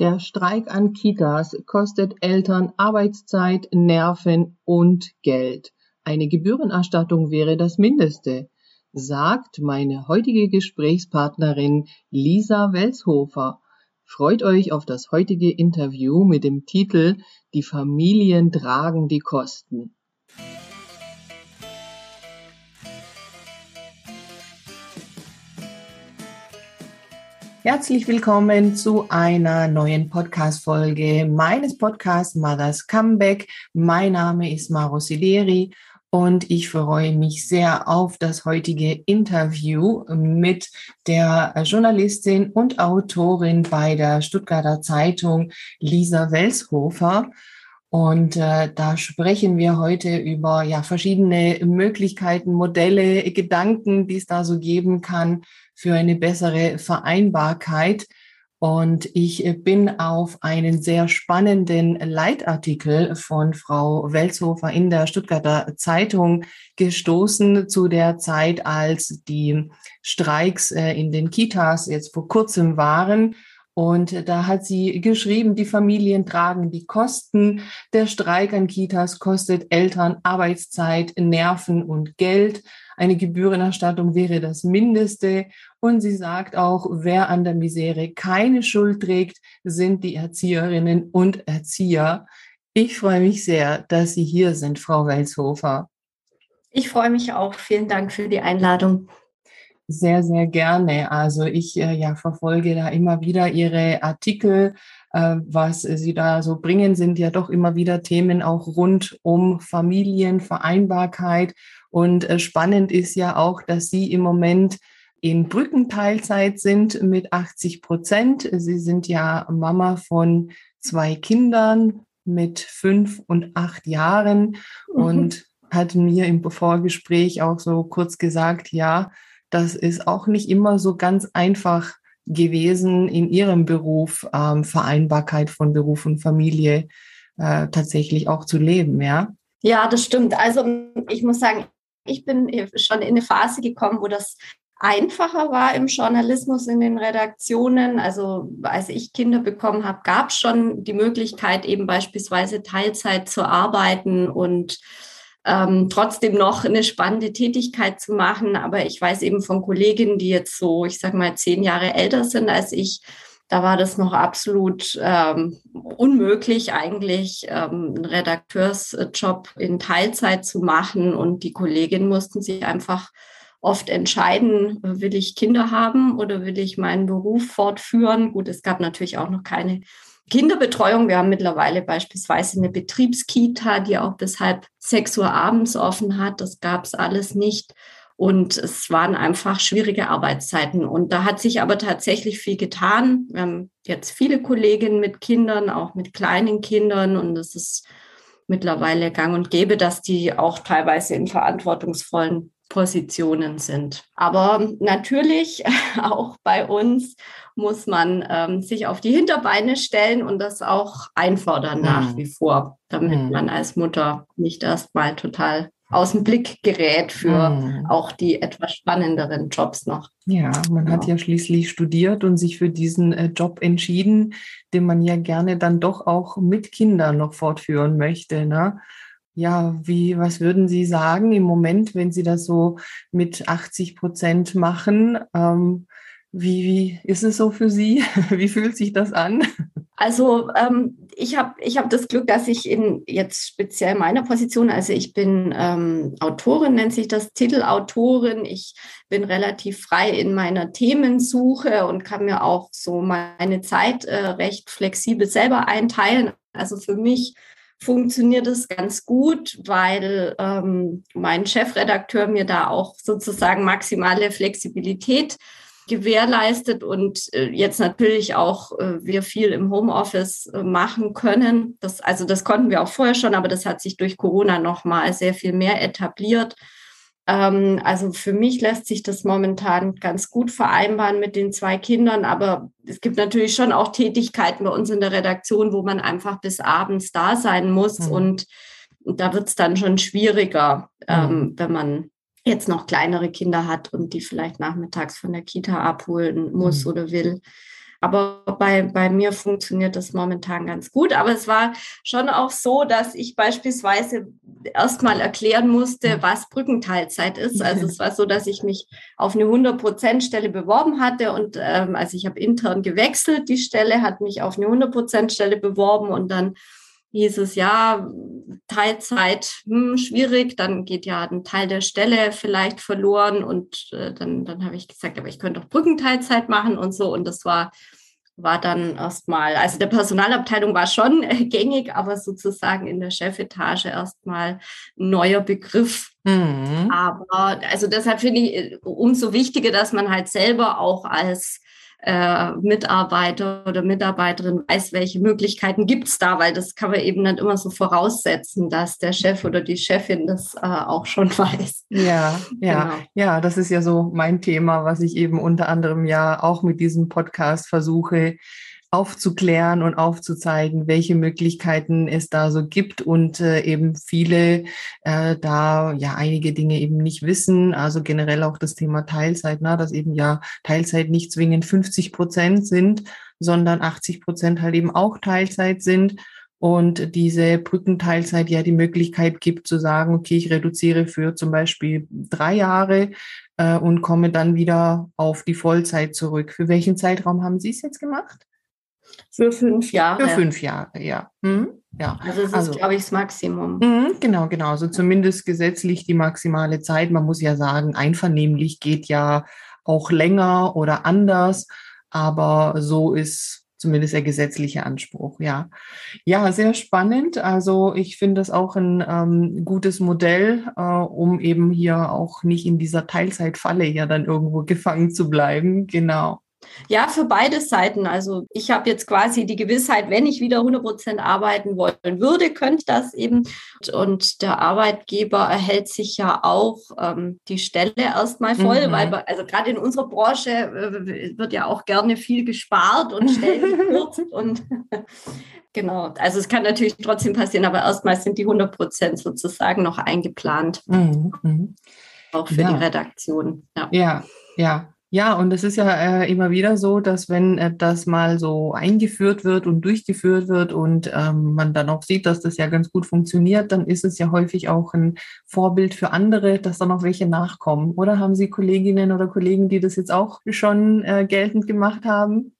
Der Streik an Kitas kostet Eltern Arbeitszeit, Nerven und Geld. Eine Gebührenerstattung wäre das Mindeste, sagt meine heutige Gesprächspartnerin Lisa Welshofer. Freut euch auf das heutige Interview mit dem Titel Die Familien tragen die Kosten. Herzlich willkommen zu einer neuen Podcast-Folge meines Podcasts Mothers Comeback. Mein Name ist Maro Sideri und ich freue mich sehr auf das heutige Interview mit der Journalistin und Autorin bei der Stuttgarter Zeitung Lisa Welshofer. Und äh, da sprechen wir heute über ja verschiedene Möglichkeiten, Modelle, Gedanken, die es da so geben kann für eine bessere Vereinbarkeit. Und ich bin auf einen sehr spannenden Leitartikel von Frau Welshofer in der Stuttgarter Zeitung gestoßen zu der Zeit, als die Streiks äh, in den Kitas jetzt vor kurzem waren. Und da hat sie geschrieben, die Familien tragen die Kosten. Der Streik an Kitas kostet Eltern Arbeitszeit, Nerven und Geld. Eine Gebührenerstattung wäre das Mindeste. Und sie sagt auch, wer an der Misere keine Schuld trägt, sind die Erzieherinnen und Erzieher. Ich freue mich sehr, dass Sie hier sind, Frau Welshofer. Ich freue mich auch. Vielen Dank für die Einladung. Sehr, sehr gerne. Also ich äh, ja, verfolge da immer wieder Ihre Artikel. Äh, was Sie da so bringen, sind ja doch immer wieder Themen auch rund um Familienvereinbarkeit. Und äh, spannend ist ja auch, dass Sie im Moment in Brückenteilzeit sind mit 80 Prozent. Sie sind ja Mama von zwei Kindern mit fünf und acht Jahren mhm. und hat mir im Vorgespräch auch so kurz gesagt, ja, das ist auch nicht immer so ganz einfach gewesen in ihrem Beruf, ähm, Vereinbarkeit von Beruf und Familie äh, tatsächlich auch zu leben, ja? Ja, das stimmt. Also ich muss sagen, ich bin schon in eine Phase gekommen, wo das einfacher war im Journalismus, in den Redaktionen. Also als ich Kinder bekommen habe, gab es schon die Möglichkeit, eben beispielsweise Teilzeit zu arbeiten und ähm, trotzdem noch eine spannende Tätigkeit zu machen. Aber ich weiß eben von Kolleginnen, die jetzt so, ich sag mal, zehn Jahre älter sind als ich, da war das noch absolut ähm, unmöglich, eigentlich ähm, einen Redakteursjob in Teilzeit zu machen. Und die Kolleginnen mussten sich einfach oft entscheiden, will ich Kinder haben oder will ich meinen Beruf fortführen. Gut, es gab natürlich auch noch keine Kinderbetreuung. Wir haben mittlerweile beispielsweise eine Betriebskita, die auch bis halb sechs Uhr abends offen hat. Das gab es alles nicht. Und es waren einfach schwierige Arbeitszeiten. Und da hat sich aber tatsächlich viel getan. Wir haben jetzt viele Kolleginnen mit Kindern, auch mit kleinen Kindern. Und es ist mittlerweile gang und gäbe, dass die auch teilweise in verantwortungsvollen Positionen sind. Aber natürlich auch bei uns muss man ähm, sich auf die Hinterbeine stellen und das auch einfordern nach mhm. wie vor, damit mhm. man als Mutter nicht erstmal total aus dem Blick gerät für mhm. auch die etwas spannenderen Jobs noch. Ja, man ja. hat ja schließlich studiert und sich für diesen äh, Job entschieden, den man ja gerne dann doch auch mit Kindern noch fortführen möchte. Ne? Ja, wie, was würden Sie sagen im Moment, wenn Sie das so mit 80 Prozent machen? Ähm, wie, wie ist es so für Sie? Wie fühlt sich das an? Also ähm, ich habe ich hab das Glück, dass ich in jetzt speziell meiner Position, also ich bin ähm, Autorin, nennt sich das Titelautorin. Ich bin relativ frei in meiner Themensuche und kann mir auch so meine Zeit äh, recht flexibel selber einteilen. Also für mich funktioniert es ganz gut, weil ähm, mein Chefredakteur mir da auch sozusagen maximale Flexibilität gewährleistet und äh, jetzt natürlich auch äh, wir viel im Homeoffice äh, machen können. Das, also das konnten wir auch vorher schon, aber das hat sich durch Corona noch mal sehr viel mehr etabliert. Ähm, also für mich lässt sich das momentan ganz gut vereinbaren mit den zwei Kindern, aber es gibt natürlich schon auch Tätigkeiten bei uns in der Redaktion, wo man einfach bis abends da sein muss mhm. und, da wird es dann schon schwieriger, ähm, mhm. wenn man jetzt noch kleinere Kinder hat und die vielleicht nachmittags von der Kita abholen muss mhm. oder will. Aber bei, bei mir funktioniert das momentan ganz gut. Aber es war schon auch so, dass ich beispielsweise erstmal erklären musste, was Brückenteilzeit ist. Also es war so, dass ich mich auf eine 100%-Stelle beworben hatte und ähm, also ich habe intern gewechselt, die Stelle hat mich auf eine 100%-Stelle beworben und dann hieß es ja, Teilzeit, hm, schwierig, dann geht ja ein Teil der Stelle vielleicht verloren und äh, dann, dann habe ich gesagt, aber ich könnte auch Brückenteilzeit machen und so und das war, war dann erstmal, also der Personalabteilung war schon äh, gängig, aber sozusagen in der Chefetage erstmal ein neuer Begriff. Mhm. Aber also deshalb finde ich äh, umso wichtiger, dass man halt selber auch als äh, Mitarbeiter oder Mitarbeiterin weiß, welche Möglichkeiten gibt es da, weil das kann man eben nicht immer so voraussetzen, dass der Chef oder die Chefin das äh, auch schon weiß. Ja, ja, genau. ja, das ist ja so mein Thema, was ich eben unter anderem ja auch mit diesem Podcast versuche, aufzuklären und aufzuzeigen, welche Möglichkeiten es da so gibt und äh, eben viele äh, da ja einige Dinge eben nicht wissen. Also generell auch das Thema Teilzeit, na, dass eben ja Teilzeit nicht zwingend 50 Prozent sind, sondern 80 Prozent halt eben auch Teilzeit sind und diese Brückenteilzeit ja die Möglichkeit gibt zu sagen, okay, ich reduziere für zum Beispiel drei Jahre äh, und komme dann wieder auf die Vollzeit zurück. Für welchen Zeitraum haben Sie es jetzt gemacht? Für fünf Jahre. Für fünf Jahre, ja. Mhm. ja. Also das also, ist, glaube ich, das Maximum. Mhm, genau, genau. Also zumindest gesetzlich die maximale Zeit. Man muss ja sagen, einvernehmlich geht ja auch länger oder anders, aber so ist zumindest der gesetzliche Anspruch, ja. Ja, sehr spannend. Also ich finde das auch ein ähm, gutes Modell, äh, um eben hier auch nicht in dieser Teilzeitfalle ja dann irgendwo gefangen zu bleiben. Genau. Ja, für beide Seiten. Also ich habe jetzt quasi die Gewissheit, wenn ich wieder 100 Prozent arbeiten wollen würde, könnte das eben. Und der Arbeitgeber erhält sich ja auch ähm, die Stelle erstmal voll, mhm. weil also gerade in unserer Branche äh, wird ja auch gerne viel gespart und Stellen gekürzt und Genau, also es kann natürlich trotzdem passieren, aber erstmal sind die 100 Prozent sozusagen noch eingeplant. Mhm. mhm. Auch für ja. die Redaktion. Ja, ja. ja. Ja, und es ist ja äh, immer wieder so, dass wenn das mal so eingeführt wird und durchgeführt wird und ähm, man dann auch sieht, dass das ja ganz gut funktioniert, dann ist es ja häufig auch ein Vorbild für andere, dass dann auch welche nachkommen. Oder haben Sie Kolleginnen oder Kollegen, die das jetzt auch schon äh, geltend gemacht haben?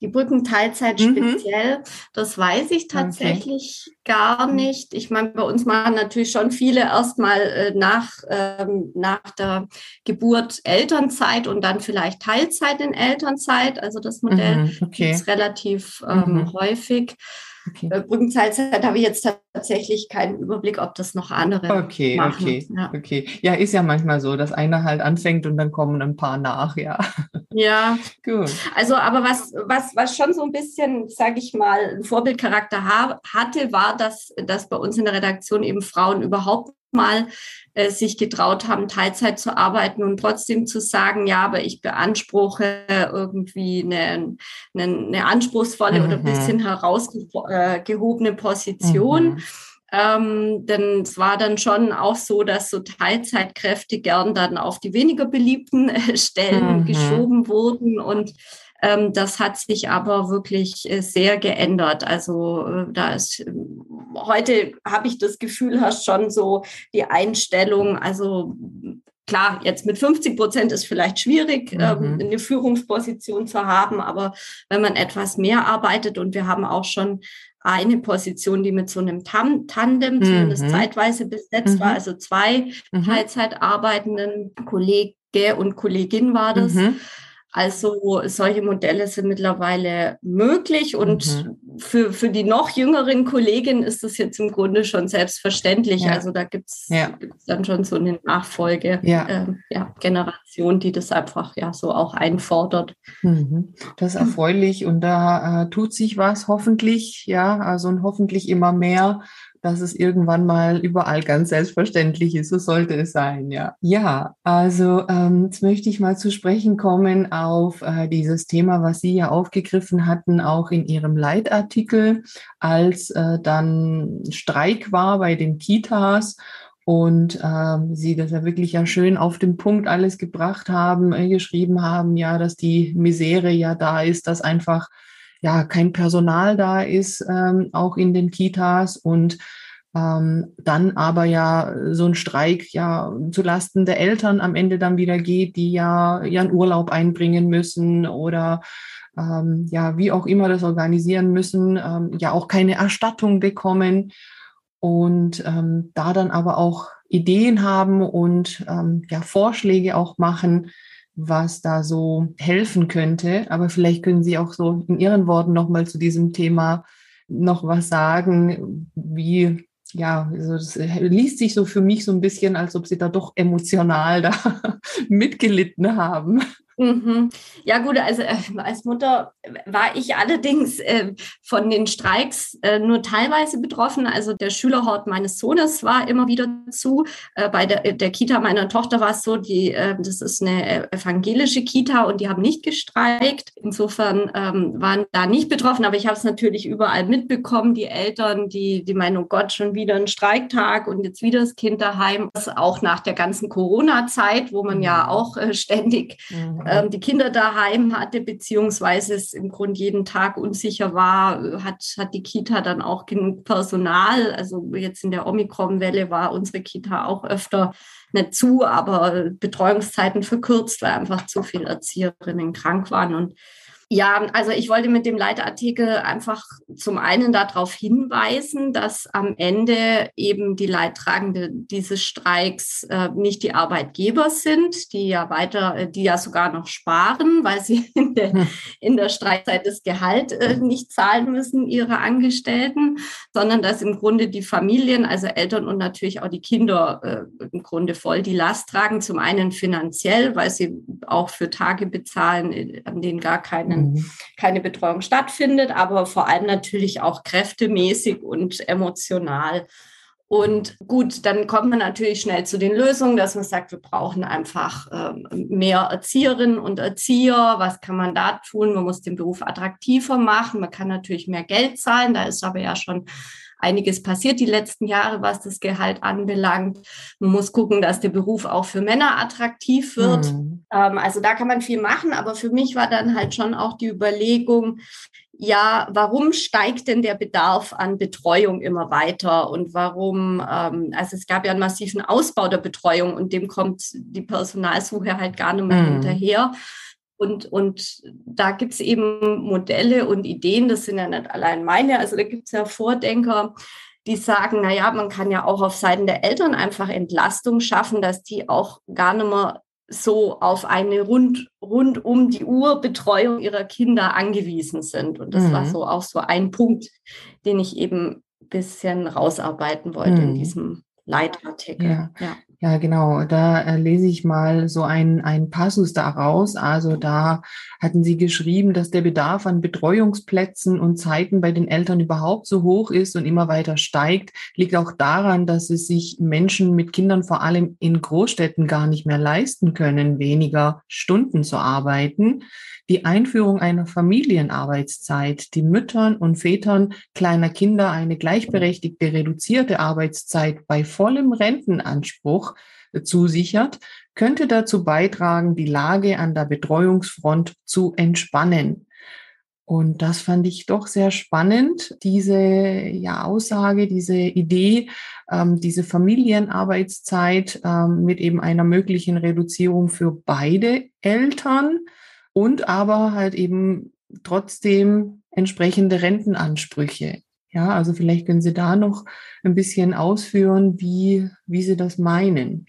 Die Brückenteilzeit mhm. speziell, das weiß ich tatsächlich okay. gar nicht. Ich meine, bei uns machen natürlich schon viele erstmal äh, nach, ähm, nach der Geburt Elternzeit und dann vielleicht Teilzeit in Elternzeit. Also das Modell mhm. okay. ist relativ ähm, mhm. häufig. Okay. Äh, Brückenteilzeit habe ich jetzt tatsächlich keinen Überblick, ob das noch andere okay, machen. Okay, ja. okay. Ja, ist ja manchmal so, dass einer halt anfängt und dann kommen ein paar nach, ja. Ja, gut. Also, aber was, was, was schon so ein bisschen, sage ich mal, ein Vorbildcharakter hatte, war, dass, dass bei uns in der Redaktion eben Frauen überhaupt mal äh, sich getraut haben, Teilzeit zu arbeiten und trotzdem zu sagen, ja, aber ich beanspruche irgendwie eine, eine, eine anspruchsvolle mhm. oder ein bisschen herausgehobene Position. Mhm. Ähm, denn es war dann schon auch so, dass so Teilzeitkräfte gern dann auf die weniger beliebten äh, Stellen mhm. geschoben wurden und ähm, das hat sich aber wirklich äh, sehr geändert. Also äh, da ist heute habe ich das Gefühl, hast schon so die Einstellung, also Klar, jetzt mit 50 Prozent ist vielleicht schwierig, mhm. ähm, eine Führungsposition zu haben, aber wenn man etwas mehr arbeitet und wir haben auch schon eine Position, die mit so einem Tam Tandem mhm. zumindest zeitweise besetzt mhm. war, also zwei mhm. Teilzeit arbeitenden Kollege und Kollegin war das. Also solche Modelle sind mittlerweile möglich und mhm. für, für die noch jüngeren Kolleginnen ist das jetzt im Grunde schon selbstverständlich. Ja. Also da gibt es ja. dann schon so eine Nachfolge, ja. Ähm, ja, Generation, die das einfach ja so auch einfordert. Mhm. Das ist erfreulich und da äh, tut sich was hoffentlich, ja, also und hoffentlich immer mehr dass es irgendwann mal überall ganz selbstverständlich ist. So sollte es sein, ja. Ja, also ähm, jetzt möchte ich mal zu sprechen kommen auf äh, dieses Thema, was Sie ja aufgegriffen hatten, auch in Ihrem Leitartikel, als äh, dann Streik war bei den Kitas und ähm, sie das ja wirklich ja schön auf den Punkt alles gebracht haben, äh, geschrieben haben, ja, dass die Misere ja da ist, dass einfach ja kein Personal da ist, ähm, auch in den Kitas und ähm, dann aber ja so ein Streik ja zulasten der Eltern am Ende dann wieder geht, die ja ihren Urlaub einbringen müssen oder ähm, ja, wie auch immer das organisieren müssen, ähm, ja auch keine Erstattung bekommen und ähm, da dann aber auch Ideen haben und ähm, ja, Vorschläge auch machen, was da so helfen könnte. Aber vielleicht können Sie auch so in Ihren Worten nochmal zu diesem Thema noch was sagen, wie ja, also das liest sich so für mich so ein bisschen, als ob Sie da doch emotional da mitgelitten haben. Mhm. Ja gut, also äh, als Mutter war ich allerdings äh, von den Streiks äh, nur teilweise betroffen. Also der Schülerhort meines Sohnes war immer wieder zu. Äh, bei der, der, Kita meiner Tochter war es so, die, äh, das ist eine evangelische Kita und die haben nicht gestreikt. Insofern ähm, waren da nicht betroffen, aber ich habe es natürlich überall mitbekommen. Die Eltern, die, die meinen, oh Gott, schon wieder ein Streiktag und jetzt wieder das Kind daheim. Das auch nach der ganzen Corona-Zeit, wo man ja mhm. auch äh, ständig mhm ähm, die Kinder daheim hatte, beziehungsweise es im Grunde jeden Tag unsicher war, hat, hat die Kita dann auch genug Personal. Also jetzt in der Omikron-Welle war unsere Kita auch öfter nicht zu, aber Betreuungszeiten verkürzt, weil einfach zu viele Erzieherinnen krank waren. Und ja, also ich wollte mit dem Leitartikel einfach zum einen darauf hinweisen, dass am Ende eben die Leidtragenden dieses Streiks äh, nicht die Arbeitgeber sind, die ja weiter, äh, die ja sogar noch sparen, weil sie in der, hm. in der Streikzeit das Gehalt äh, nicht zahlen müssen, ihre Angestellten, sondern dass im Grunde die Familien, also Eltern und natürlich auch die Kinder äh, im Grunde voll die Last tragen. Zum einen finanziell, weil sie auch für Tage bezahlen, äh, an denen gar keine mhm. keine Betreuung stattfindet, aber vor allem natürlich auch kräftemäßig und emotional. Und gut, dann kommt man natürlich schnell zu den Lösungen, dass man sagt, wir brauchen einfach ähm, mehr Erzieherinnen und Erzieher. Was kann man da tun? Man muss den Beruf attraktiver machen. Man kann natürlich mehr Geld zahlen. Da ist aber ja schon einiges passiert die letzten Jahre, was das Gehalt anbelangt. Man muss gucken, dass der Beruf auch für Männer attraktiv wird. Mhm. Ähm, also da kann man viel machen, aber für mich war dann halt schon auch die Überlegung, ja, warum steigt denn der Bedarf an Betreuung immer weiter und warum, ähm, also es gab ja einen massiven Ausbau der Betreuung und dem kommt die Personalsuche halt gar nicht mehr mm. hinterher. Und, und da gibt es eben Modelle und Ideen, das sind ja nicht allein meine, also da gibt es ja Vordenker, die sagen, naja, man kann ja auch auf Seiten der Eltern einfach Entlastung schaffen, dass die auch gar nicht mehr so auf eine rund, rund um die Uhr Betreuung ihrer Kinder angewiesen sind. Und das mhm. war so auch so ein Punkt, den ich eben ein bisschen rausarbeiten wollte mhm. in diesem Leitartikel. Ja. ja. Ja, genau. Da äh, lese ich mal so ein, ein Passus daraus. Also da hatten Sie geschrieben, dass der Bedarf an Betreuungsplätzen und Zeiten bei den Eltern überhaupt so hoch ist und immer weiter steigt, liegt auch daran, dass es sich Menschen mit Kindern vor allem in Großstädten gar nicht mehr leisten können, weniger Stunden zu arbeiten die Einführung einer Familienarbeitszeit, die Müttern und Vätern kleiner Kinder eine gleichberechtigte reduzierte Arbeitszeit bei vollem Rentenanspruch zusichert, könnte dazu beitragen, die Lage an der Betreuungsfront zu entspannen. Und das fand ich doch sehr spannend, diese ja, Aussage, diese Idee, ähm, diese Familienarbeitszeit ähm, mit eben einer möglichen Reduzierung für beide Eltern und aber halt eben trotzdem entsprechende Rentenansprüche. Ja, also vielleicht können Sie da noch ein bisschen ausführen, wie, wie Sie das meinen.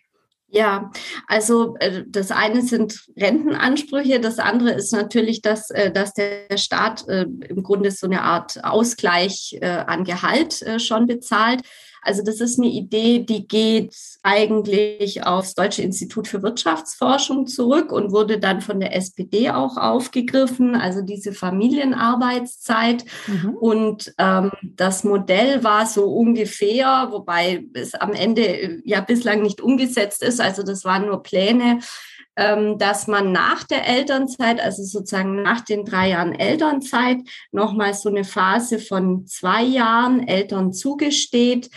Ja, also äh, das eine sind Rentenansprüche, das andere ist natürlich, dass, äh, dass der Staat äh, im Grunde so eine Art Ausgleich an Gehalt schon bezahlt. Also das ist eine Idee, die geht eigentlich aufs Deutsche Institut für Wirtschaftsforschung zurück und wurde dann von der SPD auch aufgegriffen, also diese Familienarbeitszeit. Mhm. Und ähm, das Modell war so ungefähr, wobei es am Ende ja bislang nicht umgesetzt ist, also das waren nur Pläne, dass man nach der Elternzeit, also sozusagen nach den drei Jahren Elternzeit, nochmal so eine Phase von zwei Jahren Eltern zugesteht,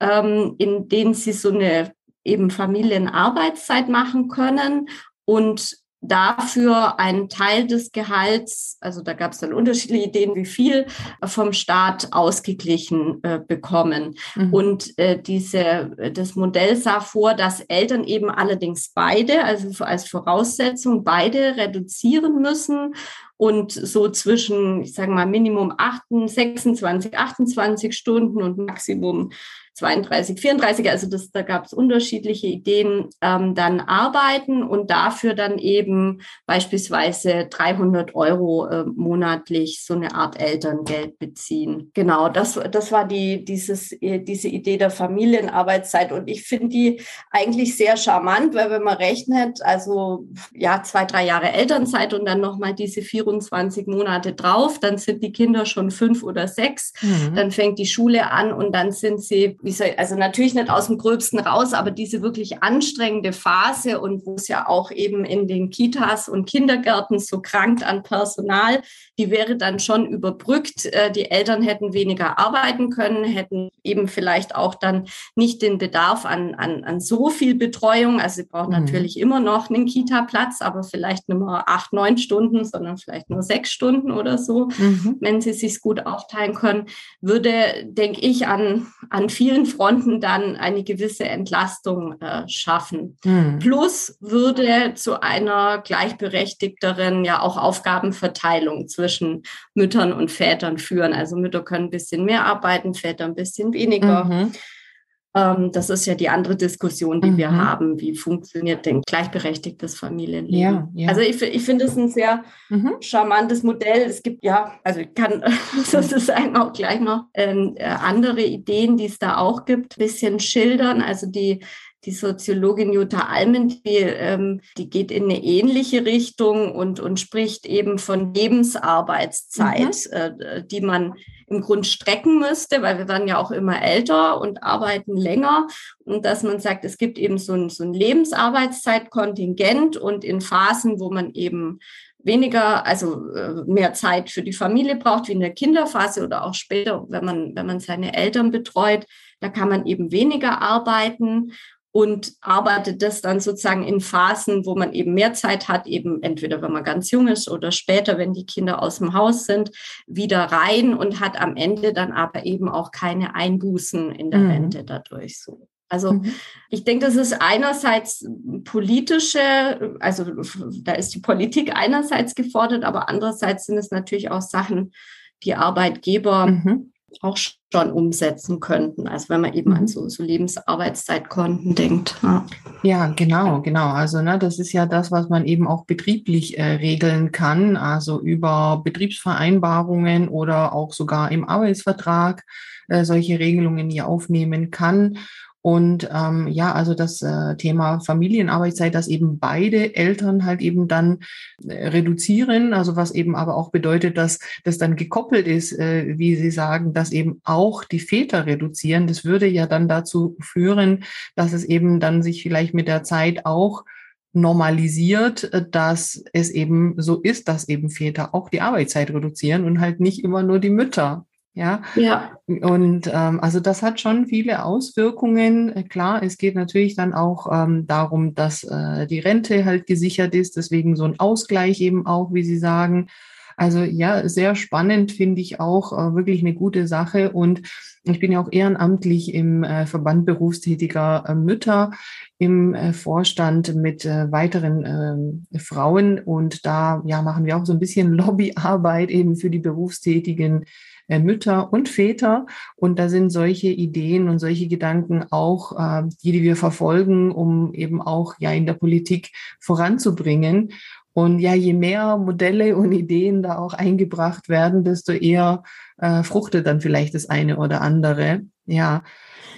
ähm, in denen sie so eine eben Familienarbeitszeit machen können und dafür einen Teil des Gehalts, also da gab es dann unterschiedliche Ideen, wie viel vom Staat ausgeglichen äh, bekommen. Mhm. Und äh, diese, das Modell sah vor, dass Eltern eben allerdings beide, also als Voraussetzung beide reduzieren müssen und so zwischen, ich sage mal, Minimum 28, 26, 28 Stunden und Maximum 32, 34, also das, da gab es unterschiedliche Ideen, ähm, dann arbeiten und dafür dann eben beispielsweise 300 Euro äh, monatlich so eine Art Elterngeld beziehen. Genau, das, das war die, dieses, äh, diese Idee der Familienarbeitszeit und ich finde die eigentlich sehr charmant, weil wenn man rechnet, also ja, zwei, drei Jahre Elternzeit und dann nochmal diese 24 Monate drauf, dann sind die Kinder schon fünf oder sechs, mhm. dann fängt die Schule an und dann sind sie, wie soll, also natürlich nicht aus dem Gröbsten raus, aber diese wirklich anstrengende Phase und wo es ja auch eben in den Kitas und Kindergärten so krankt an Personal, die wäre dann schon überbrückt. Äh, die Eltern hätten weniger arbeiten können, hätten eben vielleicht auch dann nicht den Bedarf an, an, an so viel Betreuung. Also sie brauchen mhm. natürlich immer noch einen Kita-Platz, aber vielleicht nicht mehr acht, neun Stunden, sondern vielleicht nur sechs Stunden oder so, mhm. wenn sie sich gut aufteilen können, würde, denke ich, an, an vielen Fronten dann eine gewisse Entlastung äh, schaffen. Mhm. Plus würde zu einer gleichberechtigteren, ja auch Aufgabenverteilung zwischen Müttern und Vätern führen. Also Mütter können ein bisschen mehr arbeiten, Väter ein bisschen weniger. Mhm. Ähm, das ist ja die andere Diskussion, die mhm. wir haben. Wie funktioniert denn gleichberechtigtes Familienleben? Ja, ja. Also ich, ich finde es ein sehr mhm. charmantes Modell. Es gibt ja, also ich kann sozusagen auch gleich noch ähm, äh, andere Ideen, die es da auch gibt, ein bisschen schildern. Also die die Soziologin Jutta Almend, die, ähm, die geht in eine ähnliche Richtung und, und spricht eben von Lebensarbeitszeit, mhm. äh, die man im Grund strecken müsste, weil wir werden ja auch immer älter und arbeiten länger. Und dass man sagt, es gibt eben so ein, so ein Lebensarbeitszeitkontingent und in Phasen, wo man eben weniger, also äh, mehr Zeit für die Familie braucht, wie in der Kinderphase oder auch später, wenn man, wenn man seine Eltern betreut, da kann man eben weniger arbeiten und arbeitet das dann sozusagen in Phasen, wo man eben mehr Zeit hat, eben entweder wenn man ganz jung ist oder später, wenn die Kinder aus dem Haus sind, wieder rein und hat am Ende dann aber eben auch keine Einbußen in der mhm. Rente dadurch so. Also mhm. ich denke, das ist einerseits politische, also da ist die Politik einerseits gefordert, aber andererseits sind es natürlich auch Sachen, die Arbeitgeber mhm auch schon umsetzen könnten, als wenn man eben an mhm. so, so Lebensarbeitszeitkonten denkt. Ja. ja, genau, genau. Also ne, das ist ja das, was man eben auch betrieblich äh, regeln kann, also über Betriebsvereinbarungen oder auch sogar im Arbeitsvertrag äh, solche Regelungen hier aufnehmen kann. Und ähm, ja, also das äh, Thema Familienarbeitszeit, dass eben beide Eltern halt eben dann äh, reduzieren, also was eben aber auch bedeutet, dass das dann gekoppelt ist, äh, wie Sie sagen, dass eben auch die Väter reduzieren. Das würde ja dann dazu führen, dass es eben dann sich vielleicht mit der Zeit auch normalisiert, äh, dass es eben so ist, dass eben Väter auch die Arbeitszeit reduzieren und halt nicht immer nur die Mütter. Ja. ja. Und ähm, also das hat schon viele Auswirkungen. Klar, es geht natürlich dann auch ähm, darum, dass äh, die Rente halt gesichert ist, deswegen so ein Ausgleich eben auch, wie Sie sagen. Also ja, sehr spannend finde ich auch, äh, wirklich eine gute Sache. Und ich bin ja auch ehrenamtlich im äh, Verband berufstätiger äh, Mütter im äh, Vorstand mit äh, weiteren ähm, Frauen. Und da ja, machen wir auch so ein bisschen Lobbyarbeit eben für die berufstätigen äh, Mütter und Väter. Und da sind solche Ideen und solche Gedanken auch, äh, die, die wir verfolgen, um eben auch ja in der Politik voranzubringen. Und ja, je mehr Modelle und Ideen da auch eingebracht werden, desto eher äh, fruchtet dann vielleicht das eine oder andere. Ja.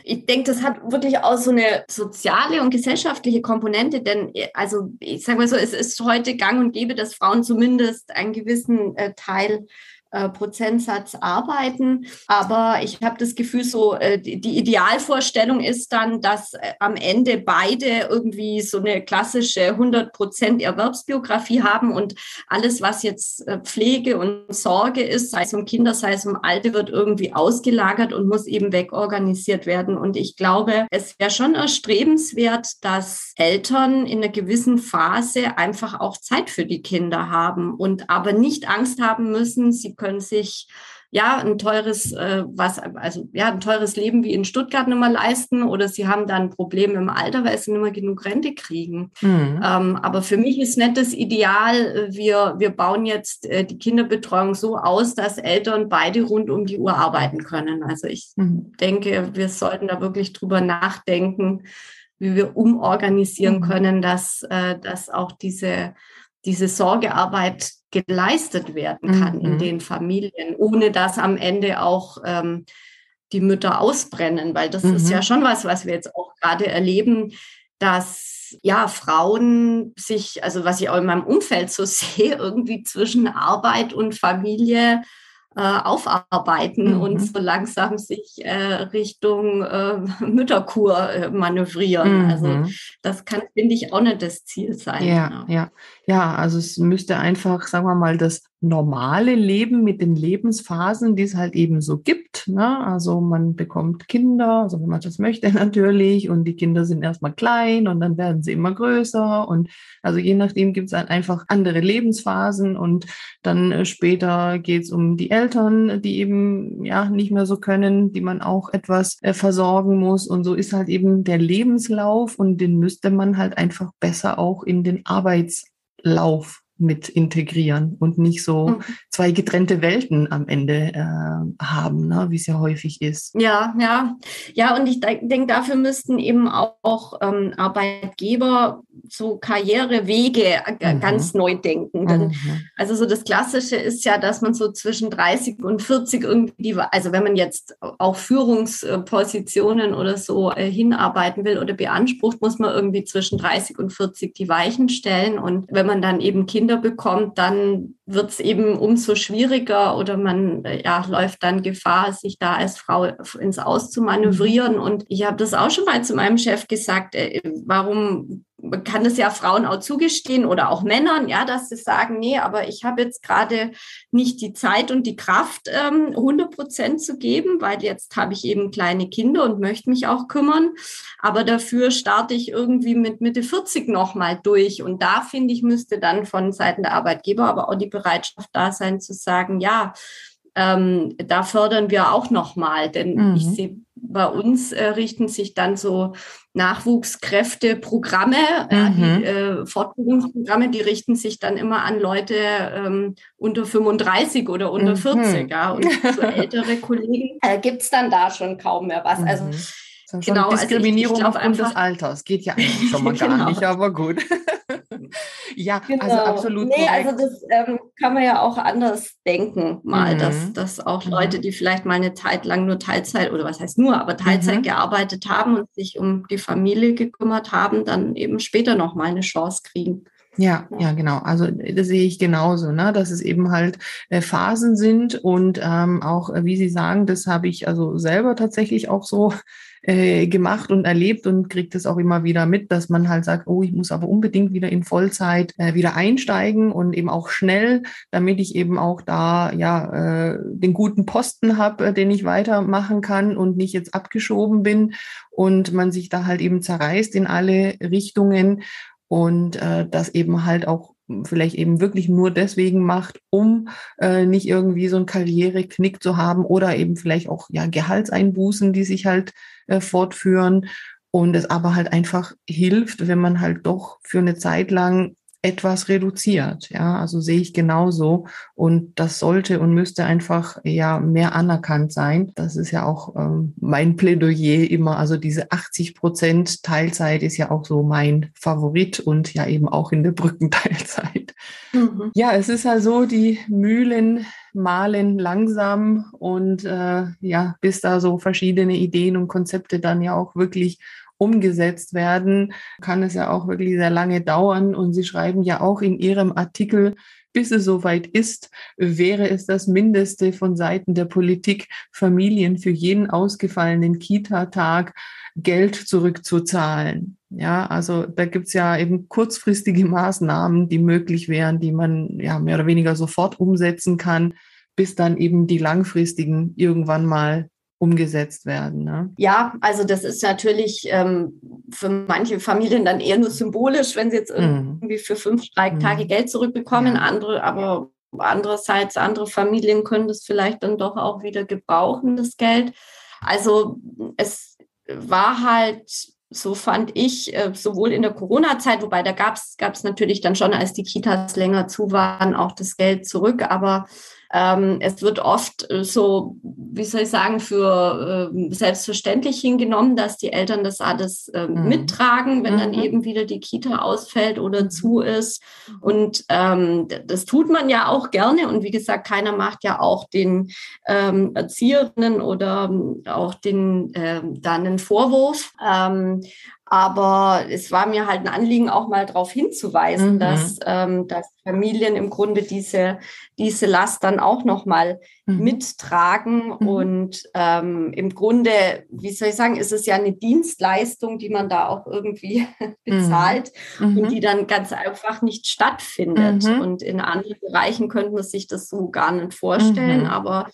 Ich denke, das hat wirklich auch so eine soziale und gesellschaftliche Komponente, denn also ich sage mal so, es ist heute gang und gäbe, dass Frauen zumindest einen gewissen äh, Teil äh, Prozentsatz arbeiten. Aber ich habe das Gefühl, so äh, die Idealvorstellung ist dann, dass äh, am Ende beide irgendwie so eine klassische 100 Prozent Erwerbsbiografie haben und alles, was jetzt äh, Pflege und Sorge ist, sei es um Kinder, sei es um Alte, wird irgendwie ausgelagert und muss eben wegorganisiert werden. Und ich glaube, es wäre schon erstrebenswert, dass Eltern in einer gewissen Phase einfach auch Zeit für die Kinder haben und aber nicht Angst haben müssen, sie können sich ja ein teures äh, was also ja ein teures Leben wie in Stuttgart nicht mehr leisten oder sie haben dann Probleme im Alter, weil sie nicht mehr genug Rente kriegen. Mhm. Ähm, aber für mich ist nicht das Ideal. Wir wir bauen jetzt äh, die Kinderbetreuung so aus, dass Eltern beide rund um die Uhr arbeiten können. Also ich mhm. denke, wir sollten da wirklich drüber nachdenken, wie wir umorganisieren mhm. können, dass äh, dass auch diese diese Sorgearbeit geleistet werden kann mhm. in den Familien, ohne dass am Ende auch ähm, die Mütter ausbrennen, weil das mhm. ist ja mhm. schon was, was wir jetzt auch gerade erleben, dass ja Frauen sich, also was ich auch in meinem Umfeld so sehe, irgendwie zwischen Arbeit und Familie aufarbeiten mhm. und so langsam sich äh, Richtung äh, Mütterkur äh, manövrieren. Also mhm. Also das kann, finde ich, auch nicht das Ziel sein. Ja, ja, ja. Ja, also es müsste einfach, sagen wir mal, das normale Leben mit den Lebensphasen, die es halt eben so gibt. Ne? Also man bekommt Kinder, also wenn man das möchte natürlich, und die Kinder sind erstmal klein und dann werden sie immer größer. Und also je nachdem gibt es dann einfach andere Lebensphasen und dann äh, später geht es um die Eltern, die eben ja nicht mehr so können, die man auch etwas äh, versorgen muss. Und so ist halt eben der Lebenslauf und den müsste man halt einfach besser auch in den Arbeitslauf mit integrieren und nicht so mhm. Zwei getrennte Welten am Ende äh, haben, ne, wie es ja häufig ist. Ja, ja, ja, und ich denke, dafür müssten eben auch, auch ähm, Arbeitgeber so Karrierewege äh, mhm. ganz neu denken. Denn, mhm. Also so das Klassische ist ja, dass man so zwischen 30 und 40 irgendwie, also wenn man jetzt auch Führungspositionen oder so äh, hinarbeiten will oder beansprucht, muss man irgendwie zwischen 30 und 40 die Weichen stellen. Und wenn man dann eben Kinder Kinder bekommt, dann wird es eben umso schwieriger oder man äh, ja, läuft dann Gefahr, sich da als Frau ins Aus zu manövrieren. Und ich habe das auch schon mal zu meinem Chef gesagt, äh, warum man kann es ja Frauen auch zugestehen oder auch Männern, ja, dass sie sagen, nee, aber ich habe jetzt gerade nicht die Zeit und die Kraft, ähm, 100 Prozent zu geben, weil jetzt habe ich eben kleine Kinder und möchte mich auch kümmern. Aber dafür starte ich irgendwie mit Mitte 40 nochmal durch. Und da finde ich, müsste dann von Seiten der Arbeitgeber aber auch die Bereitschaft da sein zu sagen, ja, ähm, da fördern wir auch nochmal, denn mhm. ich sehe, bei uns äh, richten sich dann so Nachwuchskräfteprogramme, mhm. ja, die äh, Fortbildungsprogramme, die richten sich dann immer an Leute ähm, unter 35 oder unter mhm. 40. Ja, und so ältere Kollegen äh, gibt es dann da schon kaum mehr was. Also mhm. genau, Diskriminierung also ich, ich aufgrund des Alters geht ja eigentlich schon mal gar genau. nicht, aber gut. ja, also genau. also absolut. Nee, korrekt. also das ähm, kann man ja auch anders denken, mal, mhm. dass, dass auch mhm. Leute, die vielleicht mal eine Zeit lang nur Teilzeit oder was heißt nur, aber Teilzeit mhm. gearbeitet haben und sich um die Familie gekümmert haben, dann eben später noch mal eine Chance kriegen. Ja, ja, genau. Also das sehe ich genauso, ne? dass es eben halt äh, Phasen sind und ähm, auch, äh, wie Sie sagen, das habe ich also selber tatsächlich auch so äh, gemacht und erlebt und kriegt es auch immer wieder mit, dass man halt sagt, oh, ich muss aber unbedingt wieder in Vollzeit äh, wieder einsteigen und eben auch schnell, damit ich eben auch da ja äh, den guten Posten habe, äh, den ich weitermachen kann und nicht jetzt abgeschoben bin und man sich da halt eben zerreißt in alle Richtungen und äh, das eben halt auch vielleicht eben wirklich nur deswegen macht, um äh, nicht irgendwie so einen Karriereknick zu haben oder eben vielleicht auch ja Gehaltseinbußen, die sich halt äh, fortführen und es aber halt einfach hilft, wenn man halt doch für eine Zeit lang etwas reduziert. Ja, also sehe ich genauso. Und das sollte und müsste einfach ja mehr anerkannt sein. Das ist ja auch ähm, mein Plädoyer immer. Also diese 80 Prozent Teilzeit ist ja auch so mein Favorit und ja eben auch in der Brückenteilzeit. Mhm. Ja, es ist ja so, die Mühlen malen langsam und äh, ja, bis da so verschiedene Ideen und Konzepte dann ja auch wirklich umgesetzt werden, kann es ja auch wirklich sehr lange dauern. Und Sie schreiben ja auch in Ihrem Artikel, bis es soweit ist, wäre es das Mindeste von Seiten der Politik, Familien für jeden ausgefallenen Kita-Tag Geld zurückzuzahlen. Ja, also da gibt's ja eben kurzfristige Maßnahmen, die möglich wären, die man ja mehr oder weniger sofort umsetzen kann, bis dann eben die langfristigen irgendwann mal umgesetzt werden. Ne? Ja, also das ist natürlich ähm, für manche Familien dann eher nur symbolisch, wenn sie jetzt mhm. irgendwie für fünf Streiktage mhm. Geld zurückbekommen. Ja. Andere, aber andererseits, andere Familien können das vielleicht dann doch auch wieder gebrauchen, das Geld. Also es war halt so fand ich, äh, sowohl in der Corona-Zeit, wobei da gab es natürlich dann schon, als die Kitas länger zu waren, auch das Geld zurück. Aber ähm, es wird oft äh, so, wie soll ich sagen, für äh, selbstverständlich hingenommen, dass die Eltern das alles äh, mhm. mittragen, wenn mhm. dann eben wieder die Kita ausfällt oder mhm. zu ist. Und ähm, das tut man ja auch gerne. Und wie gesagt, keiner macht ja auch den ähm, Erzieherinnen oder ähm, auch den äh, dann einen Vorwurf. Aber es war mir halt ein Anliegen, auch mal darauf hinzuweisen, mhm. dass, ähm, dass Familien im Grunde diese, diese Last dann auch nochmal mhm. mittragen. Mhm. Und ähm, im Grunde, wie soll ich sagen, ist es ja eine Dienstleistung, die man da auch irgendwie bezahlt mhm. und die dann ganz einfach nicht stattfindet. Mhm. Und in anderen Bereichen könnte man sich das so gar nicht vorstellen. Mhm. Aber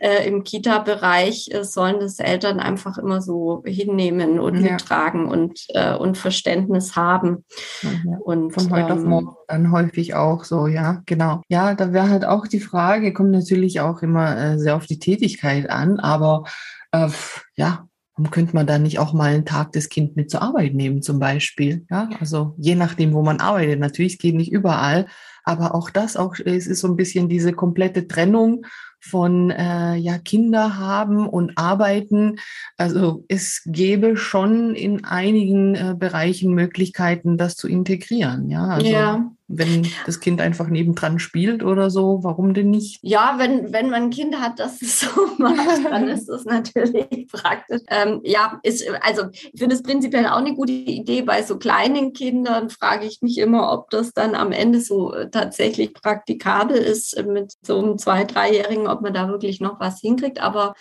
äh, im Kita-Bereich äh, sollen das Eltern einfach immer so hinnehmen und ja. mittragen und, äh, und Verständnis haben. Ja. Und, Von heute ähm, auf morgen dann häufig auch so, ja, genau. Ja, da wäre halt auch die Frage, kommt natürlich auch immer äh, sehr auf die Tätigkeit an, aber äh, ja, Warum könnte man da nicht auch mal einen Tag das Kind mit zur Arbeit nehmen, zum Beispiel? Ja, also je nachdem, wo man arbeitet. Natürlich, es geht nicht überall, aber auch das, auch es ist so ein bisschen diese komplette Trennung von äh, ja Kinder haben und arbeiten. Also es gäbe schon in einigen äh, Bereichen Möglichkeiten, das zu integrieren. Ja, also ja wenn das Kind einfach nebendran spielt oder so, warum denn nicht? Ja, wenn, wenn man ein Kind hat, das es so macht, dann ist das natürlich praktisch. Ähm, ja, ist, also ich finde es prinzipiell auch eine gute Idee. Bei so kleinen Kindern frage ich mich immer, ob das dann am Ende so äh, tatsächlich praktikabel ist mit so einem Zwei-, Dreijährigen, ob man da wirklich noch was hinkriegt. Aber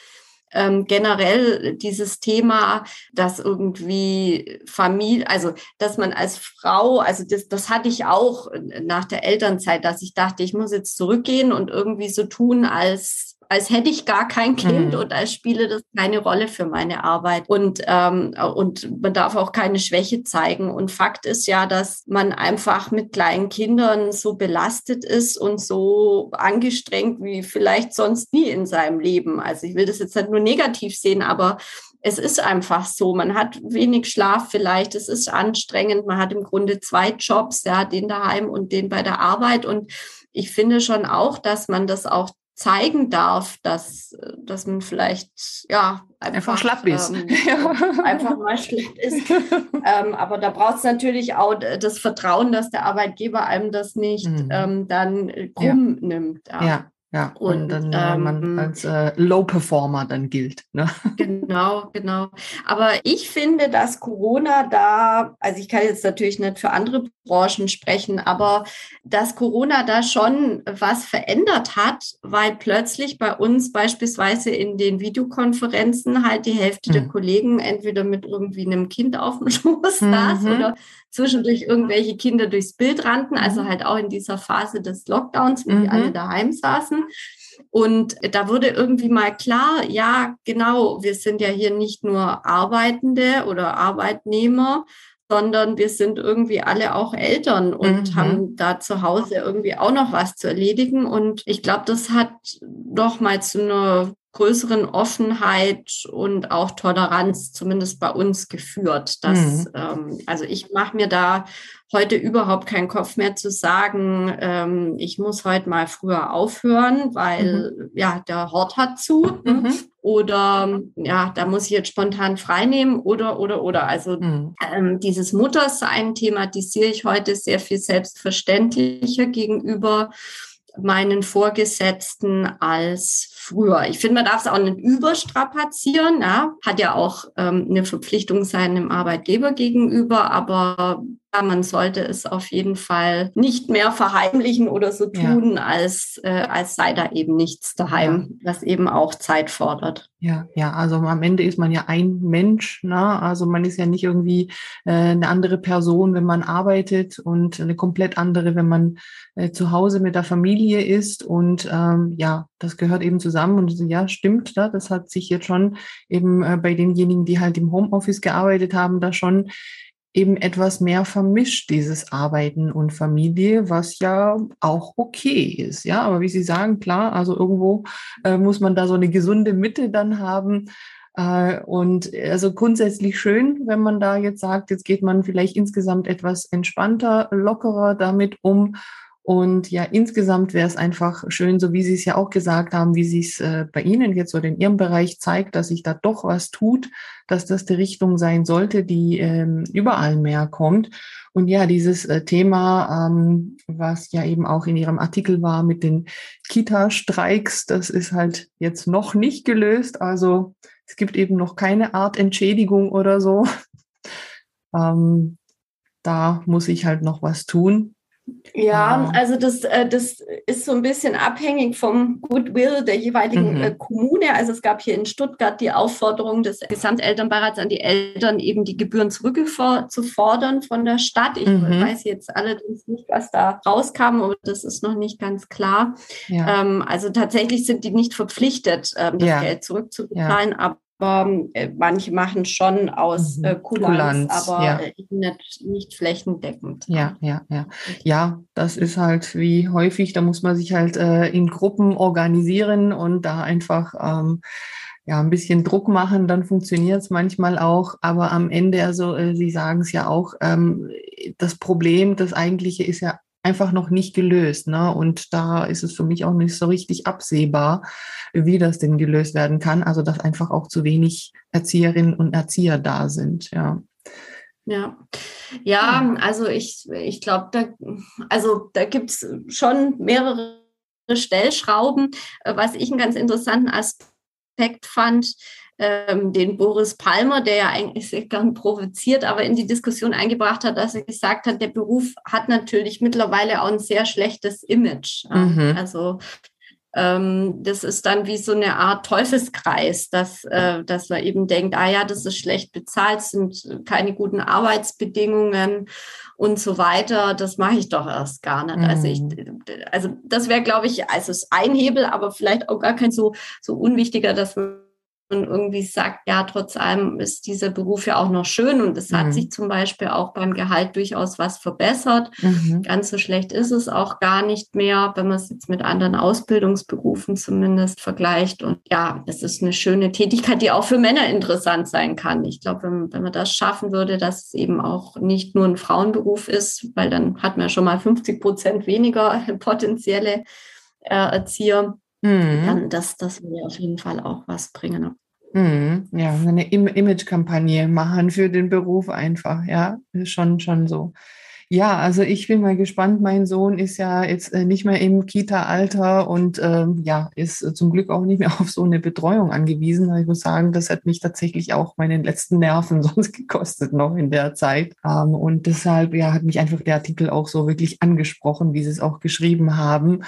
ähm, generell dieses Thema, dass irgendwie Familie, also dass man als Frau, also das, das hatte ich auch nach der Elternzeit, dass ich dachte, ich muss jetzt zurückgehen und irgendwie so tun, als als hätte ich gar kein Kind mhm. und als spiele das keine Rolle für meine Arbeit. Und, ähm, und man darf auch keine Schwäche zeigen. Und Fakt ist ja, dass man einfach mit kleinen Kindern so belastet ist und so angestrengt wie vielleicht sonst nie in seinem Leben. Also ich will das jetzt nicht nur negativ sehen, aber es ist einfach so. Man hat wenig Schlaf vielleicht, es ist anstrengend. Man hat im Grunde zwei Jobs, ja, den daheim und den bei der Arbeit. Und ich finde schon auch, dass man das auch zeigen darf, dass, dass man vielleicht ja einfach, einfach schlapp ist. Ähm, einfach mal schlecht ist. ähm, aber da braucht es natürlich auch das Vertrauen, dass der Arbeitgeber einem das nicht mhm. ähm, dann krumm ja. nimmt. Ja. ja. Ja, und, und dann äh, ähm, man als äh, Low Performer dann gilt. Ne? Genau, genau. Aber ich finde, dass Corona da, also ich kann jetzt natürlich nicht für andere Branchen sprechen, aber dass Corona da schon was verändert hat, weil plötzlich bei uns beispielsweise in den Videokonferenzen halt die Hälfte mhm. der Kollegen entweder mit irgendwie einem Kind auf dem Schoß mhm. saß oder zwischendurch irgendwelche Kinder durchs Bild rannten, also mhm. halt auch in dieser Phase des Lockdowns, wo mhm. die alle daheim saßen. Und da wurde irgendwie mal klar, ja, genau, wir sind ja hier nicht nur Arbeitende oder Arbeitnehmer, sondern wir sind irgendwie alle auch Eltern und mhm. haben da zu Hause irgendwie auch noch was zu erledigen. Und ich glaube, das hat doch mal zu einer größeren Offenheit und auch Toleranz zumindest bei uns geführt. Dass, mhm. ähm, also ich mache mir da heute überhaupt keinen Kopf mehr zu sagen, ähm, ich muss heute mal früher aufhören, weil mhm. ja der Hort hat zu. Ne? Mhm. Oder ja, da muss ich jetzt spontan freinehmen oder oder oder. Also mhm. ähm, dieses Muttersein thematisiere ich heute sehr viel selbstverständlicher gegenüber meinen Vorgesetzten als früher. Ich finde, man darf es auch nicht überstrapazieren. Ja? Hat ja auch ähm, eine Verpflichtung seinem Arbeitgeber gegenüber, aber man sollte es auf jeden Fall nicht mehr verheimlichen oder so tun, ja. als, äh, als sei da eben nichts daheim, ja. was eben auch Zeit fordert. Ja, ja, also am Ende ist man ja ein Mensch, ne? Also man ist ja nicht irgendwie äh, eine andere Person, wenn man arbeitet und eine komplett andere, wenn man äh, zu Hause mit der Familie ist. Und ähm, ja, das gehört eben zusammen. Und ja, stimmt, da, das hat sich jetzt schon eben äh, bei denjenigen, die halt im Homeoffice gearbeitet haben, da schon eben etwas mehr vermischt, dieses Arbeiten und Familie, was ja auch okay ist. Ja, aber wie Sie sagen, klar, also irgendwo äh, muss man da so eine gesunde Mitte dann haben. Äh, und also grundsätzlich schön, wenn man da jetzt sagt, jetzt geht man vielleicht insgesamt etwas entspannter, lockerer damit um und ja, insgesamt wäre es einfach schön, so wie Sie es ja auch gesagt haben, wie Sie es äh, bei Ihnen jetzt oder in Ihrem Bereich zeigt, dass sich da doch was tut, dass das die Richtung sein sollte, die ähm, überall mehr kommt. Und ja, dieses äh, Thema, ähm, was ja eben auch in Ihrem Artikel war mit den Kita-Streiks, das ist halt jetzt noch nicht gelöst. Also es gibt eben noch keine Art Entschädigung oder so. ähm, da muss ich halt noch was tun. Ja, also das, äh, das ist so ein bisschen abhängig vom Goodwill der jeweiligen mhm. Äh, Kommune. Also es gab hier in Stuttgart die Aufforderung des Gesamtelternbeirats an die Eltern, eben die Gebühren zurückzufordern von der Stadt. Ich mhm. weiß jetzt allerdings nicht, was da rauskam, aber das ist noch nicht ganz klar. Ja. Ähm, also tatsächlich sind die nicht verpflichtet, ähm, das ja. Geld zurückzubezahlen, ja. aber äh, manche machen schon aus mhm. äh, Kulanz, Kulanz, aber ja. Äh, nicht, nicht, flächendeckend. Ja, ja, ja. Ja, das ist halt wie häufig, da muss man sich halt äh, in Gruppen organisieren und da einfach ähm, ja, ein bisschen Druck machen, dann funktioniert es manchmal auch. Aber am Ende, also äh, Sie sagen es ja auch, ähm, das Problem, das eigentliche ist ja einfach noch nicht gelöst. Ne? Und da ist es für mich auch nicht so richtig absehbar, wie das denn gelöst werden kann. Also dass einfach auch zu wenig Erzieherinnen und Erzieher da sind. Ja. Ja, ja, also ich, ich glaube, da, also da gibt es schon mehrere Stellschrauben. Was ich einen ganz interessanten Aspekt fand, ähm, den Boris Palmer, der ja eigentlich sehr gern provoziert, aber in die Diskussion eingebracht hat, dass er gesagt hat, der Beruf hat natürlich mittlerweile auch ein sehr schlechtes Image. Mhm. Also ähm, das ist dann wie so eine Art Teufelskreis, dass, äh, dass man eben denkt, ah ja, das ist schlecht bezahlt, sind keine guten Arbeitsbedingungen und so weiter. Das mache ich doch erst gar nicht. Mhm. Also ich, mhm. also das wäre, glaube ich, also ist ein Hebel, aber vielleicht auch gar kein so, so unwichtiger, dass man und irgendwie sagt, ja, trotz allem ist dieser Beruf ja auch noch schön und es mhm. hat sich zum Beispiel auch beim Gehalt durchaus was verbessert. Mhm. Ganz so schlecht ist es auch gar nicht mehr, wenn man es jetzt mit anderen Ausbildungsberufen zumindest vergleicht. Und ja, es ist eine schöne Tätigkeit, die auch für Männer interessant sein kann. Ich glaube, wenn, wenn man das schaffen würde, dass es eben auch nicht nur ein Frauenberuf ist, weil dann hat man schon mal 50 Prozent weniger potenzielle äh, Erzieher. Mhm. Dann das, das würde auf jeden Fall auch was bringen. Mhm, ja, eine Image-Kampagne machen für den Beruf einfach, ja, schon, schon so. Ja, also ich bin mal gespannt. Mein Sohn ist ja jetzt äh, nicht mehr im Kita-Alter und ähm, ja, ist äh, zum Glück auch nicht mehr auf so eine Betreuung angewiesen. Ich muss sagen, das hat mich tatsächlich auch meinen letzten Nerven sonst gekostet noch in der Zeit. Ähm, und deshalb ja, hat mich einfach der Artikel auch so wirklich angesprochen, wie Sie es auch geschrieben haben.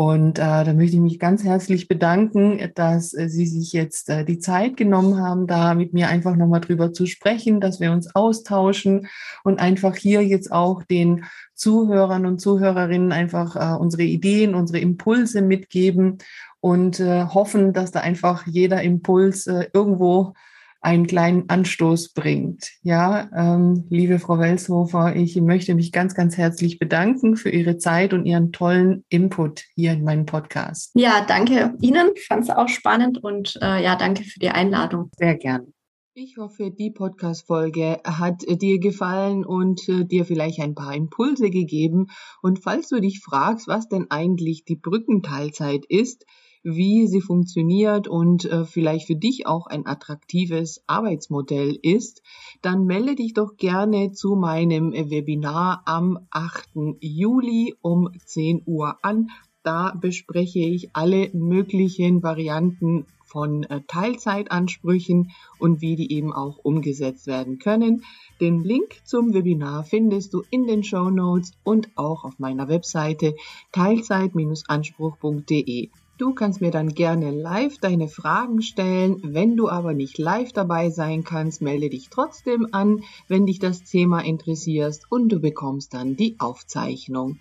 Und äh, da möchte ich mich ganz herzlich bedanken, dass äh, Sie sich jetzt äh, die Zeit genommen haben, da mit mir einfach nochmal drüber zu sprechen, dass wir uns austauschen und einfach hier jetzt auch den Zuhörern und Zuhörerinnen einfach äh, unsere Ideen, unsere Impulse mitgeben und äh, hoffen, dass da einfach jeder Impuls äh, irgendwo einen kleinen Anstoß bringt. Ja, ähm, liebe Frau Welshofer, ich möchte mich ganz, ganz herzlich bedanken für Ihre Zeit und Ihren tollen Input hier in meinem Podcast. Ja, danke Ihnen. Ich fand es auch spannend und äh, ja, danke für die Einladung. Sehr gern. Ich hoffe, die Podcast-Folge hat dir gefallen und äh, dir vielleicht ein paar Impulse gegeben. Und falls du dich fragst, was denn eigentlich die Brückenteilzeit ist, wie sie funktioniert und äh, vielleicht für dich auch ein attraktives Arbeitsmodell ist, dann melde dich doch gerne zu meinem Webinar am 8. Juli um 10 Uhr an. Da bespreche ich alle möglichen Varianten von äh, Teilzeitansprüchen und wie die eben auch umgesetzt werden können. Den Link zum Webinar findest du in den Show Notes und auch auf meiner Webseite teilzeit-anspruch.de. Du kannst mir dann gerne live deine Fragen stellen. Wenn du aber nicht live dabei sein kannst, melde dich trotzdem an, wenn dich das Thema interessiert und du bekommst dann die Aufzeichnung.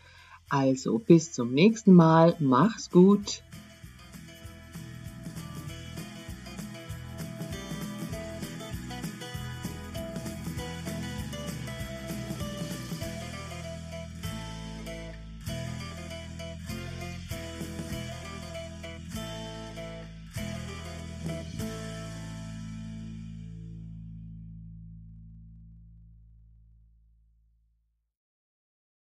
Also bis zum nächsten Mal. Mach's gut.